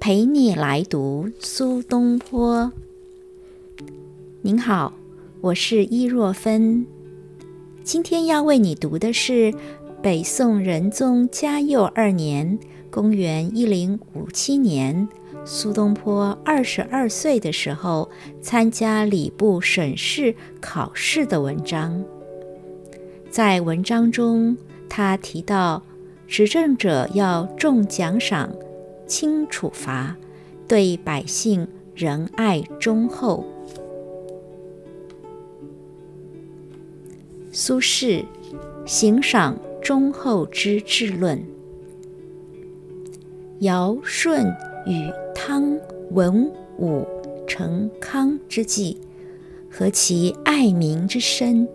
陪你来读苏东坡。您好，我是伊若芬。今天要为你读的是北宋仁宗嘉佑二年（公元一零五七年），苏东坡二十二岁的时候参加礼部审视考试的文章。在文章中，他提到。执政者要重奖赏，轻处罚，对百姓仁爱忠厚。苏轼《行赏忠厚之治论》：尧舜禹汤文武成康之际，何其爱民之深，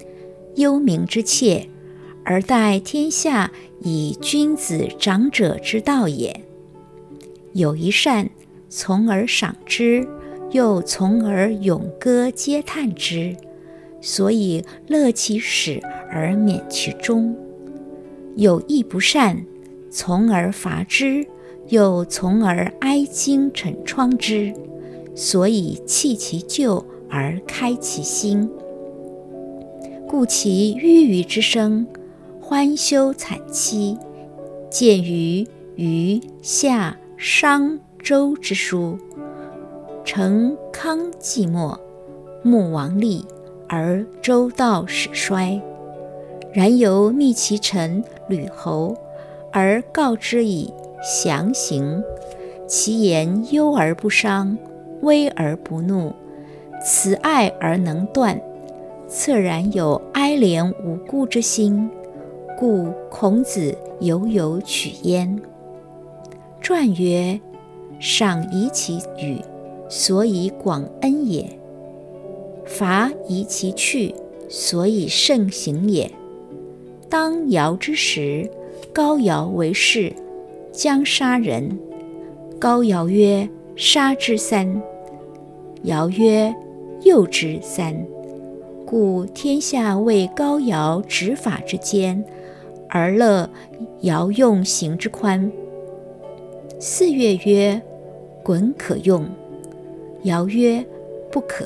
忧民之切！而待天下以君子长者之道也。有一善，从而赏之，又从而咏歌嗟叹之，所以乐其始而免其终；有一不善，从而罚之，又从而哀矜惩疮之，所以弃其旧而开其新。故其郁郁之声。欢休惨凄，见于余夏商周之书。成康寂寞，穆王立，而周道始衰。然犹密其臣吕侯，而告之以详行。其言忧而不伤，威而不怒，慈爱而能断，恻然有哀怜无辜之心。故孔子犹有取焉。传曰：“赏夷其与，所以广恩也；罚夷其去，所以盛行也。”当尧之时，高尧为士，将杀人。高尧曰：“杀之三。”尧曰：“诱之三。”故天下为高尧执法之间。而乐尧用刑之宽。四月曰：“鲧可用。”尧曰：“不可。”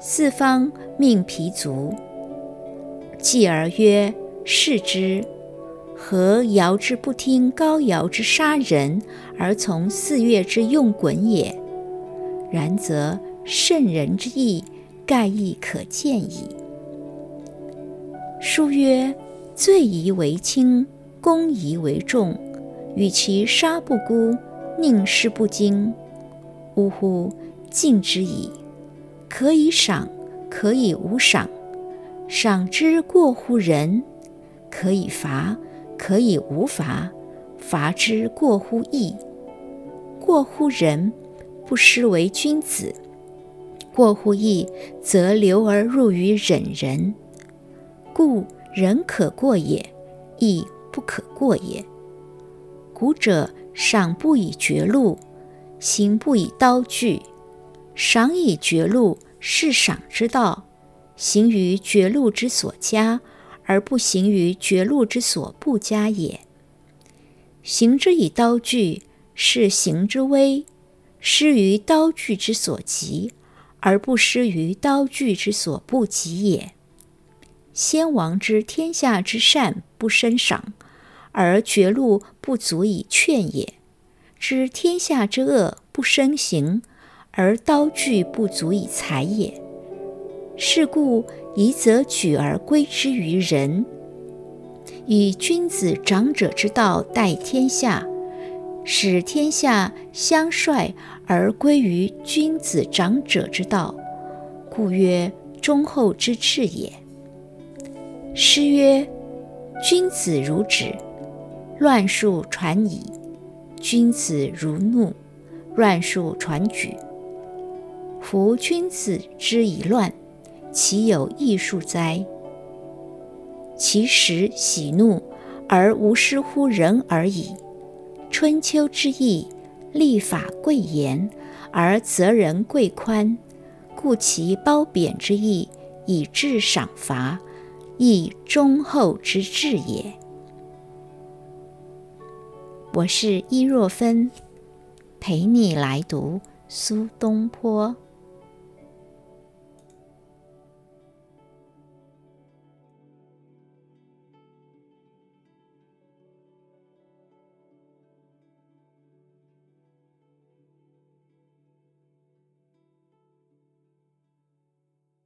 四方命疲足。继而曰：“视之，何尧之不听高尧之杀人，而从四月之用鲧也？然则圣人之意，盖亦可见矣。”书曰。罪疑为轻，功疑为重。与其杀不辜，宁失不惊？呜呼！敬之矣。可以赏，可以无赏。赏之过乎人，可以罚，可以无罚。罚之过乎义，过乎人，不失为君子；过乎义，则流而入于忍人。故。人可过也，义不可过也。古者赏不以绝路，刑不以刀具。赏以绝路，是赏之道；行于绝路之所加，而不行于绝路之所不加也。行之以刀具，是行之威；施于刀具之所及，而不施于刀具之所不及也。先王之天下之善不生赏，而绝路不足以劝也；知天下之恶不生行，而刀具不足以裁也。是故宜则举而归之于人，以君子长者之道待天下，使天下相率而归于君子长者之道，故曰忠厚之至也。诗曰：“君子如止，乱数传矣；君子如怒，乱数传举。夫君子之以乱，其有艺术哉？其实喜怒而无失乎人而已。春秋之义，立法贵严，而责人贵宽，故其褒贬之意，以治赏罚。”亦忠厚之至也。我是伊若芬，陪你来读苏东坡。